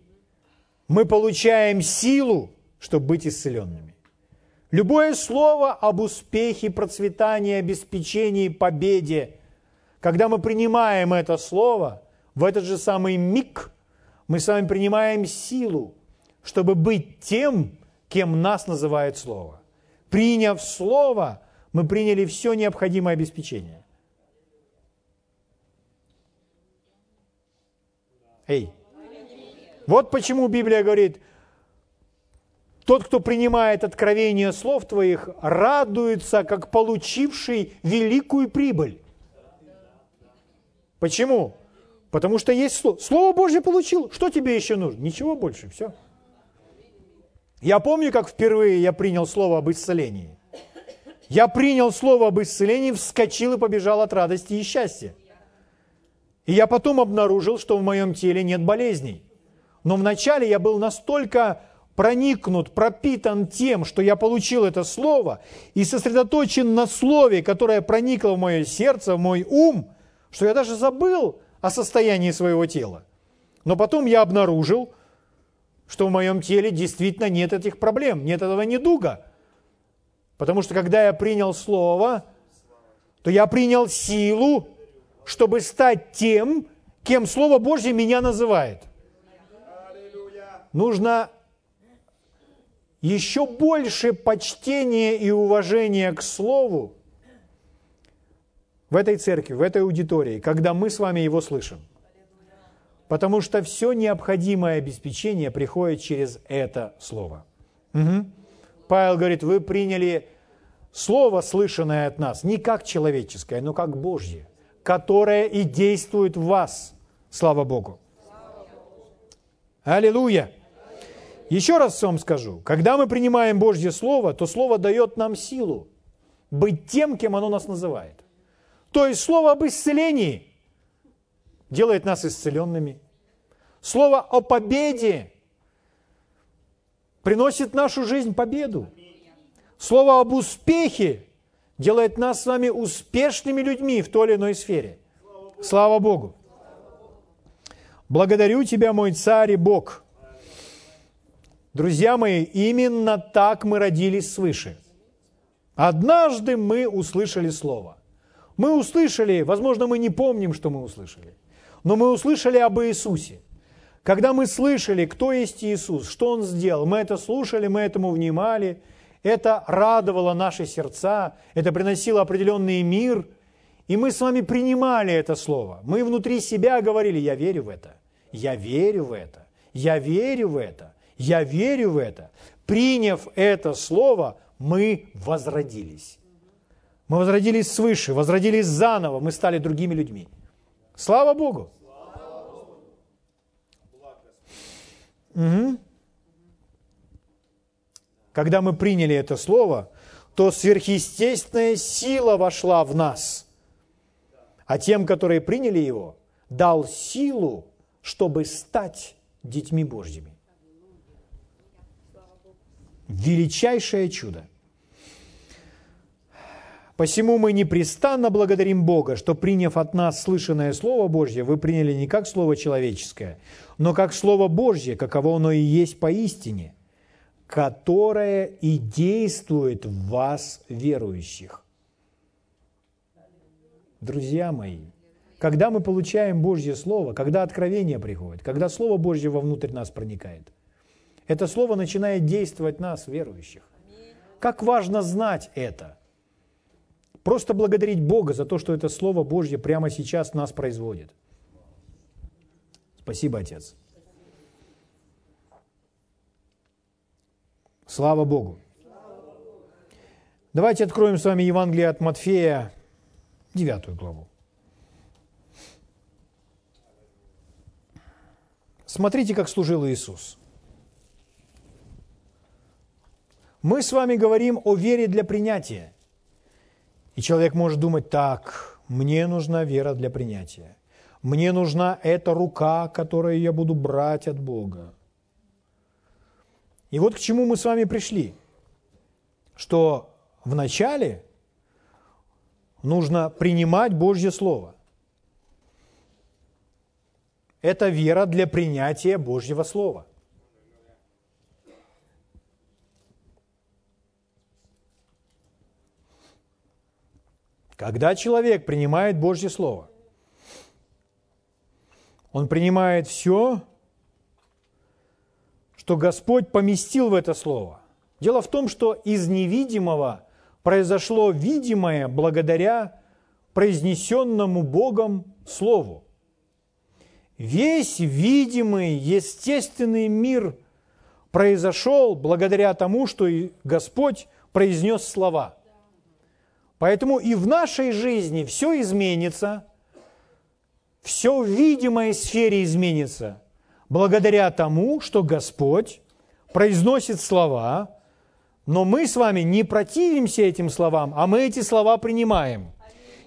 мы получаем силу, чтобы быть исцеленными. Любое слово об успехе, процветании, обеспечении, победе, когда мы принимаем это слово, в этот же самый миг мы с вами принимаем силу, чтобы быть тем, кем нас называет слово. Приняв слово, мы приняли все необходимое обеспечение. Эй, вот почему Библия говорит – тот, кто принимает откровение слов твоих, радуется, как получивший великую прибыль. Почему? Потому что есть слово. Слово Божье получил. Что тебе еще нужно? Ничего больше. Все. Я помню, как впервые я принял слово об исцелении. Я принял слово об исцелении, вскочил и побежал от радости и счастья. И я потом обнаружил, что в моем теле нет болезней. Но вначале я был настолько проникнут, пропитан тем, что я получил это слово, и сосредоточен на слове, которое проникло в мое сердце, в мой ум, что я даже забыл о состоянии своего тела. Но потом я обнаружил, что в моем теле действительно нет этих проблем, нет этого недуга. Потому что когда я принял Слово, то я принял силу, чтобы стать тем, кем Слово Божье меня называет. Нужно еще больше почтения и уважения к Слову в этой церкви, в этой аудитории, когда мы с вами его слышим. Потому что все необходимое обеспечение приходит через это Слово. Угу. Павел говорит, вы приняли Слово, слышанное от нас, не как человеческое, но как Божье, которое и действует в вас. Слава Богу. Аллилуйя. Еще раз вам скажу, когда мы принимаем Божье Слово, то Слово дает нам силу быть тем, кем оно нас называет. То есть Слово об исцелении делает нас исцеленными. Слово о победе приносит в нашу жизнь победу. Слово об успехе делает нас с вами успешными людьми в той или иной сфере. Слава Богу. Благодарю Тебя, мой царь и Бог – Друзья мои, именно так мы родились свыше. Однажды мы услышали Слово. Мы услышали, возможно, мы не помним, что мы услышали, но мы услышали об Иисусе. Когда мы слышали, кто есть Иисус, что Он сделал, мы это слушали, мы этому внимали, это радовало наши сердца, это приносило определенный мир, и мы с вами принимали это слово. Мы внутри себя говорили, я верю в это, я верю в это, я верю в это. Я верю в это. Приняв это слово, мы возродились. Мы возродились свыше, возродились заново, мы стали другими людьми. Слава Богу! Угу. Когда мы приняли это слово, то сверхъестественная сила вошла в нас. А тем, которые приняли его, дал силу, чтобы стать детьми Божьими. Величайшее чудо. Посему мы непрестанно благодарим Бога, что, приняв от нас слышанное Слово Божье, вы приняли не как Слово человеческое, но как Слово Божье, каково оно и есть поистине, которое и действует в вас, верующих. Друзья мои, когда мы получаем Божье Слово, когда откровение приходит, когда Слово Божье вовнутрь нас проникает, это слово начинает действовать нас, верующих. Как важно знать это. Просто благодарить Бога за то, что это Слово Божье прямо сейчас нас производит. Спасибо, Отец. Слава Богу. Давайте откроем с вами Евангелие от Матфея, 9 главу. Смотрите, как служил Иисус. Мы с вами говорим о вере для принятия. И человек может думать так, мне нужна вера для принятия. Мне нужна эта рука, которую я буду брать от Бога. И вот к чему мы с вами пришли. Что вначале нужно принимать Божье Слово. Это вера для принятия Божьего Слова – Когда человек принимает Божье Слово, он принимает все, что Господь поместил в это Слово. Дело в том, что из невидимого произошло видимое благодаря произнесенному Богом Слову. Весь видимый, естественный мир произошел благодаря тому, что Господь произнес слова – Поэтому и в нашей жизни все изменится, все в видимой сфере изменится, благодаря тому, что Господь произносит слова, Но мы с вами не противимся этим словам, а мы эти слова принимаем.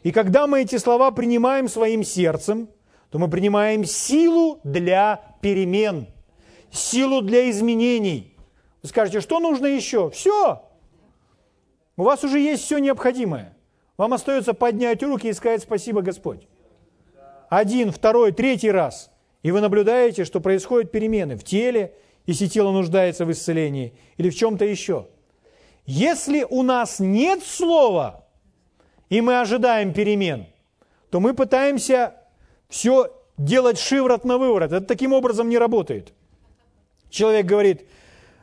И когда мы эти слова принимаем своим сердцем, то мы принимаем силу для перемен, силу для изменений. Вы скажете, что нужно еще? Все. У вас уже есть все необходимое. Вам остается поднять руки и сказать спасибо, Господь. Один, второй, третий раз. И вы наблюдаете, что происходят перемены в теле, если тело нуждается в исцелении, или в чем-то еще. Если у нас нет слова, и мы ожидаем перемен, то мы пытаемся все делать шиворот на выворот. Это таким образом не работает. Человек говорит,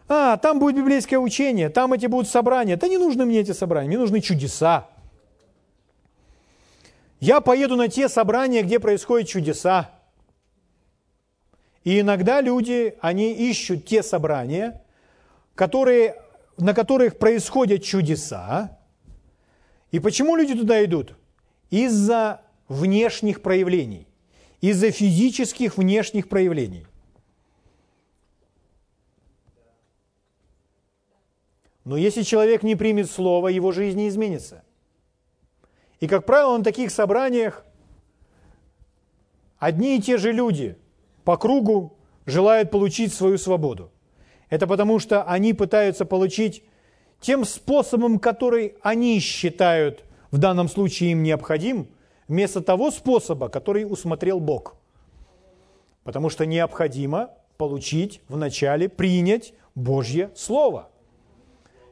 а, там будет библейское учение, там эти будут собрания. Да не нужны мне эти собрания, мне нужны чудеса. Я поеду на те собрания, где происходят чудеса. И иногда люди, они ищут те собрания, которые, на которых происходят чудеса. И почему люди туда идут? Из-за внешних проявлений, из-за физических внешних проявлений. Но если человек не примет слово, его жизнь не изменится. И, как правило, на таких собраниях одни и те же люди – по кругу желают получить свою свободу. Это потому, что они пытаются получить тем способом, который они считают в данном случае им необходим, вместо того способа, который усмотрел Бог. Потому что необходимо получить вначале, принять Божье Слово.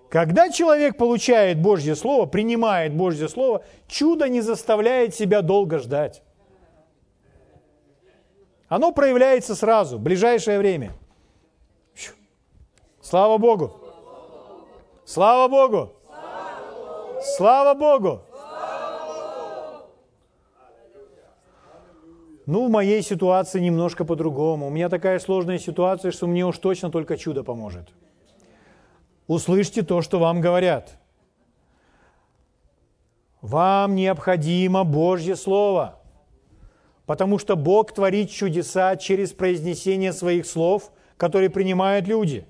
Когда человек получает Божье Слово, принимает Божье Слово, чудо не заставляет себя долго ждать. Оно проявляется сразу, в ближайшее время. Слава Богу! Слава Богу! Слава Богу! Ну, в моей ситуации немножко по-другому. У меня такая сложная ситуация, что мне уж точно только чудо поможет. Услышьте то, что вам говорят. Вам необходимо Божье Слово – Потому что Бог творит чудеса через произнесение своих слов, которые принимают люди.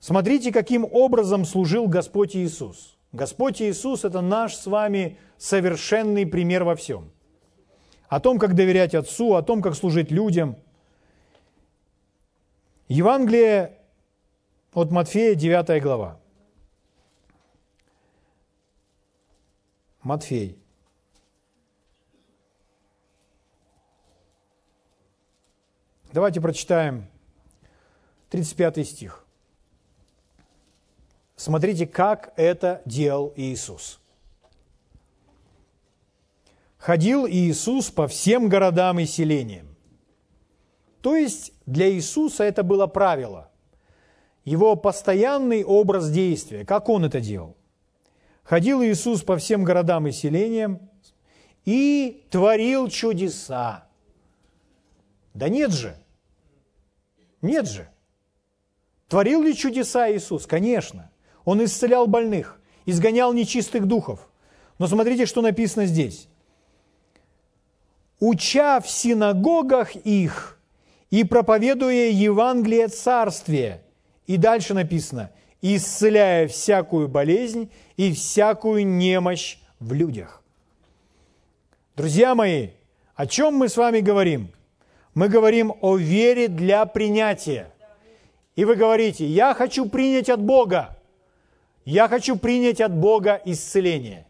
Смотрите, каким образом служил Господь Иисус. Господь Иисус – это наш с вами совершенный пример во всем. О том, как доверять Отцу, о том, как служить людям. Евангелие от Матфея, 9 глава. Матфей, Давайте прочитаем 35 стих. Смотрите, как это делал Иисус. Ходил Иисус по всем городам и селениям. То есть для Иисуса это было правило, его постоянный образ действия, как он это делал. Ходил Иисус по всем городам и селениям и творил чудеса да нет же. Нет же. Творил ли чудеса Иисус? Конечно. Он исцелял больных, изгонял нечистых духов. Но смотрите, что написано здесь. «Уча в синагогах их и проповедуя Евангелие Царствия». И дальше написано «исцеляя всякую болезнь и всякую немощь в людях». Друзья мои, о чем мы с вами говорим? Мы говорим о вере для принятия. И вы говорите, я хочу принять от Бога. Я хочу принять от Бога исцеление.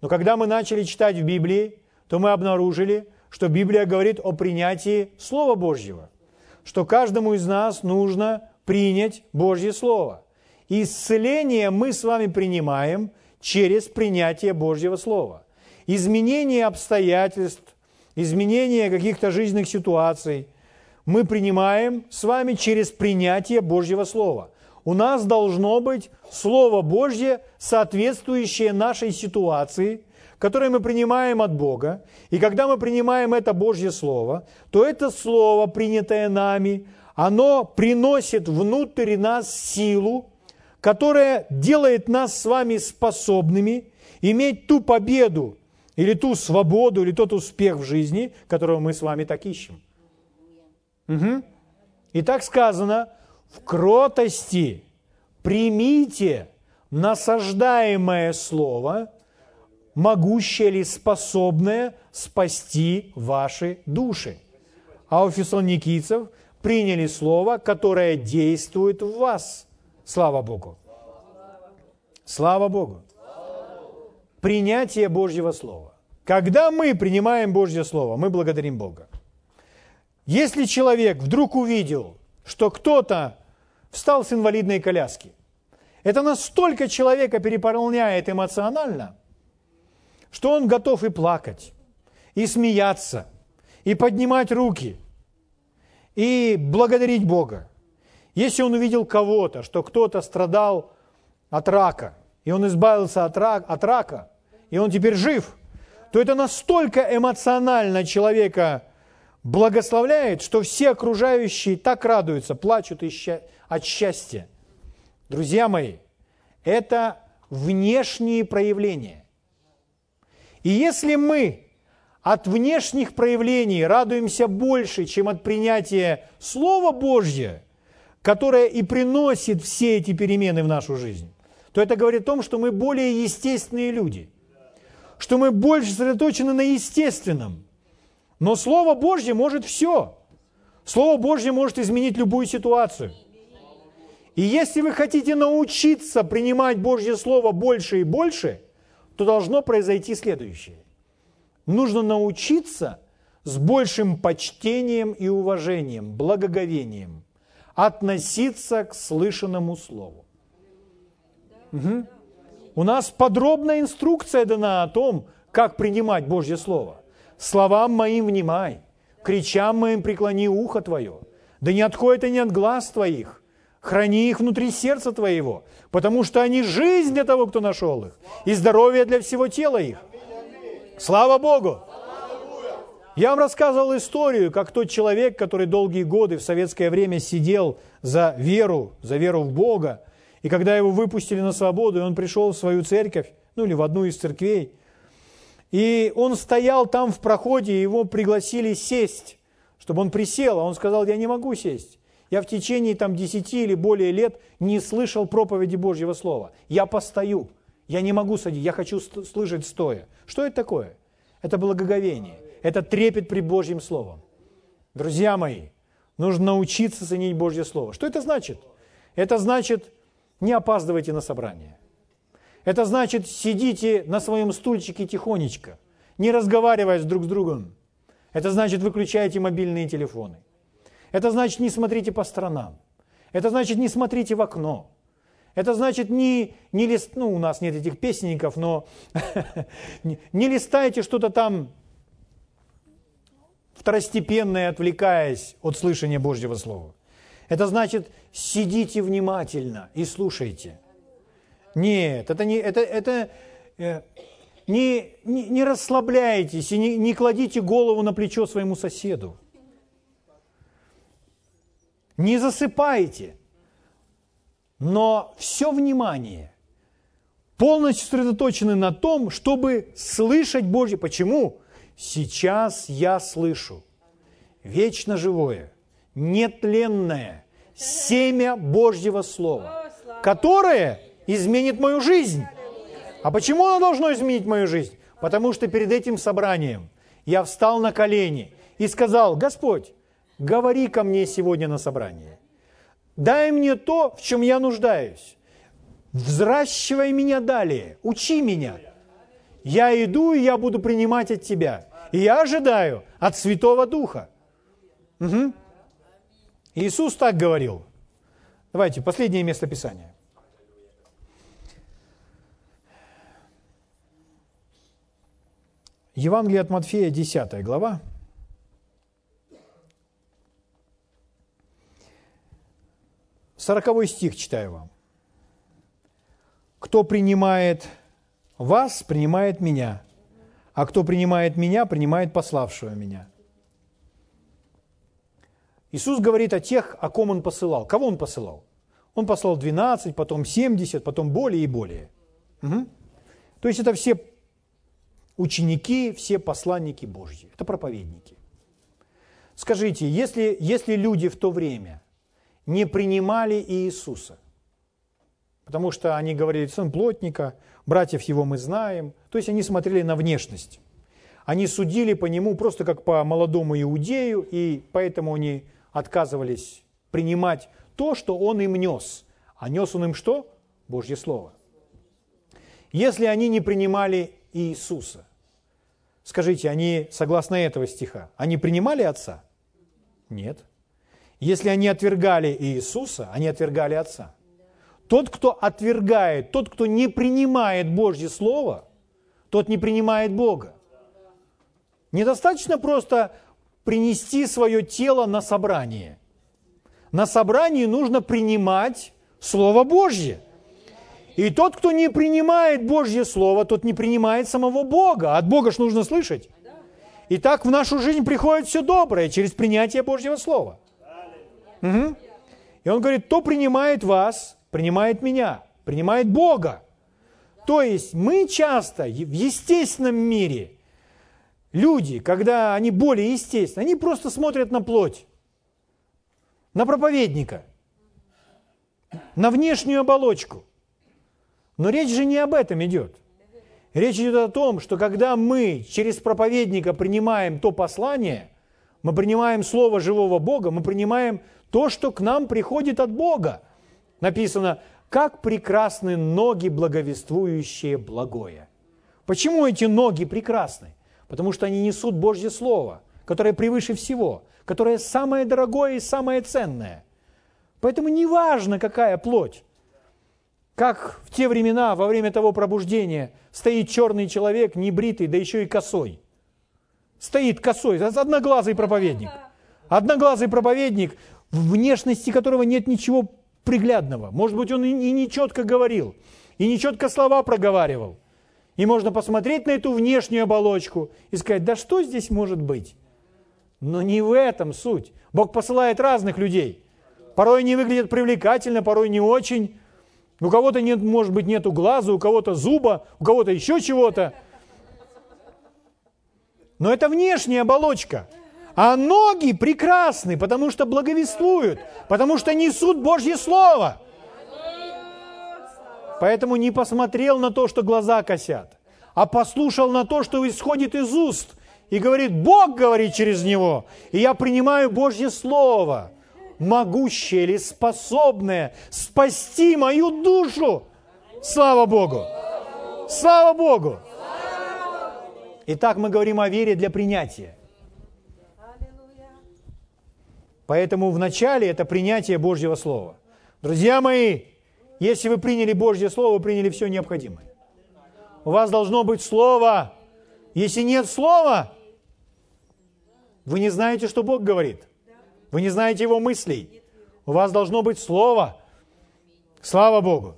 Но когда мы начали читать в Библии, то мы обнаружили, что Библия говорит о принятии Слова Божьего, что каждому из нас нужно принять Божье Слово. Исцеление мы с вами принимаем через принятие Божьего Слова. Изменение обстоятельств, изменение каких-то жизненных ситуаций мы принимаем с вами через принятие Божьего Слова. У нас должно быть Слово Божье, соответствующее нашей ситуации, которое мы принимаем от Бога. И когда мы принимаем это Божье Слово, то это Слово, принятое нами, оно приносит внутрь нас силу, которая делает нас с вами способными иметь ту победу, или ту свободу, или тот успех в жизни, которого мы с вами так ищем. Угу. И так сказано, в кротости примите насаждаемое слово, могущее ли способное спасти ваши души. А у фессалоникийцев приняли слово, которое действует в вас. Слава Богу. Слава Богу. Принятие Божьего Слова. Когда мы принимаем Божье Слово, мы благодарим Бога. Если человек вдруг увидел, что кто-то встал с инвалидной коляски, это настолько человека переполняет эмоционально, что он готов и плакать, и смеяться, и поднимать руки, и благодарить Бога. Если он увидел кого-то, что кто-то страдал от рака, и он избавился от рака, от рака, и он теперь жив, то это настолько эмоционально человека благословляет, что все окружающие так радуются, плачут от счастья. Друзья мои, это внешние проявления. И если мы от внешних проявлений радуемся больше, чем от принятия Слова Божьего, которое и приносит все эти перемены в нашу жизнь, то это говорит о том, что мы более естественные люди, что мы больше сосредоточены на естественном. Но Слово Божье может все. Слово Божье может изменить любую ситуацию. И если вы хотите научиться принимать Божье Слово больше и больше, то должно произойти следующее. Нужно научиться с большим почтением и уважением, благоговением относиться к слышанному Слову. Угу. У нас подробная инструкция дана о том, как принимать Божье Слово. Словам моим внимай, кричам моим преклони ухо твое, да не отходит они от глаз твоих, храни их внутри сердца твоего, потому что они жизнь для того, кто нашел их, и здоровье для всего тела их. Слава Богу! Я вам рассказывал историю, как тот человек, который долгие годы в советское время сидел за веру, за веру в Бога, и когда его выпустили на свободу, и он пришел в свою церковь, ну или в одну из церквей, и он стоял там в проходе, и его пригласили сесть, чтобы он присел, а он сказал, я не могу сесть. Я в течение там 10 или более лет не слышал проповеди Божьего Слова. Я постою, я не могу садить, я хочу слышать стоя. Что это такое? Это благоговение, это трепет при Божьем Словом. Друзья мои, нужно научиться ценить Божье Слово. Что это значит? Это значит не опаздывайте на собрание. Это значит, сидите на своем стульчике тихонечко, не разговаривая друг с другом. Это значит, выключайте мобильные телефоны. Это значит, не смотрите по сторонам. Это значит, не смотрите в окно. Это значит, не, не лист, ну, у нас нет этих песенников, но не листайте что-то там второстепенное, отвлекаясь от слышания Божьего Слова. Это значит, сидите внимательно и слушайте. Нет, это не, это, это, э, не, не, не расслабляйтесь и не, не кладите голову на плечо своему соседу. Не засыпайте. Но все внимание полностью сосредоточены на том, чтобы слышать Божье. Почему? Сейчас я слышу вечно живое – нетленное семя Божьего Слова, которое изменит мою жизнь. А почему оно должно изменить мою жизнь? Потому что перед этим собранием я встал на колени и сказал, Господь, говори ко мне сегодня на собрании. Дай мне то, в чем я нуждаюсь. Взращивай меня далее, учи меня. Я иду, и я буду принимать от Тебя. И я ожидаю от Святого Духа. Угу. Иисус так говорил. Давайте, последнее место Писания. Евангелие от Матфея, 10 глава. Сороковой стих читаю вам. «Кто принимает вас, принимает меня, а кто принимает меня, принимает пославшего меня». Иисус говорит о тех, о ком Он посылал. Кого Он посылал? Он послал 12, потом 70, потом более и более. Угу. То есть это все ученики, все посланники Божьи. Это проповедники. Скажите, если, если люди в то время не принимали Иисуса, потому что они говорили, сын плотника, братьев его мы знаем. То есть они смотрели на внешность. Они судили по нему просто как по молодому иудею, и поэтому они отказывались принимать то, что он им нес. А нес он им что? Божье Слово. Если они не принимали Иисуса, скажите, они, согласно этого стиха, они принимали Отца? Нет. Если они отвергали Иисуса, они отвергали Отца. Тот, кто отвергает, тот, кто не принимает Божье Слово, тот не принимает Бога. Недостаточно просто принести свое тело на собрание. На собрании нужно принимать Слово Божье. И тот, кто не принимает Божье Слово, тот не принимает самого Бога. От Бога ж нужно слышать. И так в нашу жизнь приходит все доброе через принятие Божьего Слова. Угу. И он говорит, кто принимает вас, принимает меня, принимает Бога. То есть мы часто в естественном мире, люди, когда они более естественны, они просто смотрят на плоть, на проповедника, на внешнюю оболочку. Но речь же не об этом идет. Речь идет о том, что когда мы через проповедника принимаем то послание, мы принимаем Слово живого Бога, мы принимаем то, что к нам приходит от Бога. Написано, как прекрасны ноги, благовествующие благое. Почему эти ноги прекрасны? Потому что они несут Божье Слово, которое превыше всего, которое самое дорогое и самое ценное. Поэтому не важно, какая плоть. Как в те времена, во время того пробуждения, стоит черный человек, небритый, да еще и косой. Стоит косой, одноглазый проповедник. Одноглазый проповедник, в внешности которого нет ничего приглядного. Может быть, он и не четко говорил, и не четко слова проговаривал. И можно посмотреть на эту внешнюю оболочку и сказать, да что здесь может быть? Но не в этом суть. Бог посылает разных людей. Порой они выглядят привлекательно, порой не очень. У кого-то нет, может быть, нету глаза, у кого-то зуба, у кого-то еще чего-то. Но это внешняя оболочка – а ноги прекрасны, потому что благовествуют, потому что несут Божье Слово. Поэтому не посмотрел на то, что глаза косят, а послушал на то, что исходит из уст. И говорит, Бог говорит через него, и я принимаю Божье Слово, могущее или способное спасти мою душу. Слава Богу! Слава Богу! Итак, мы говорим о вере для принятия. Поэтому в начале это принятие Божьего Слова. Друзья мои, если вы приняли Божье Слово, вы приняли все необходимое. У вас должно быть Слово. Если нет Слова, вы не знаете, что Бог говорит. Вы не знаете Его мыслей. У вас должно быть Слово. Слава Богу.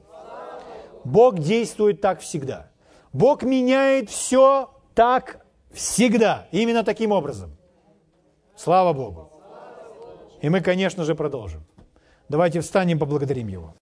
Бог действует так всегда. Бог меняет все так всегда. Именно таким образом. Слава Богу. И мы, конечно же, продолжим. Давайте встанем, поблагодарим Его.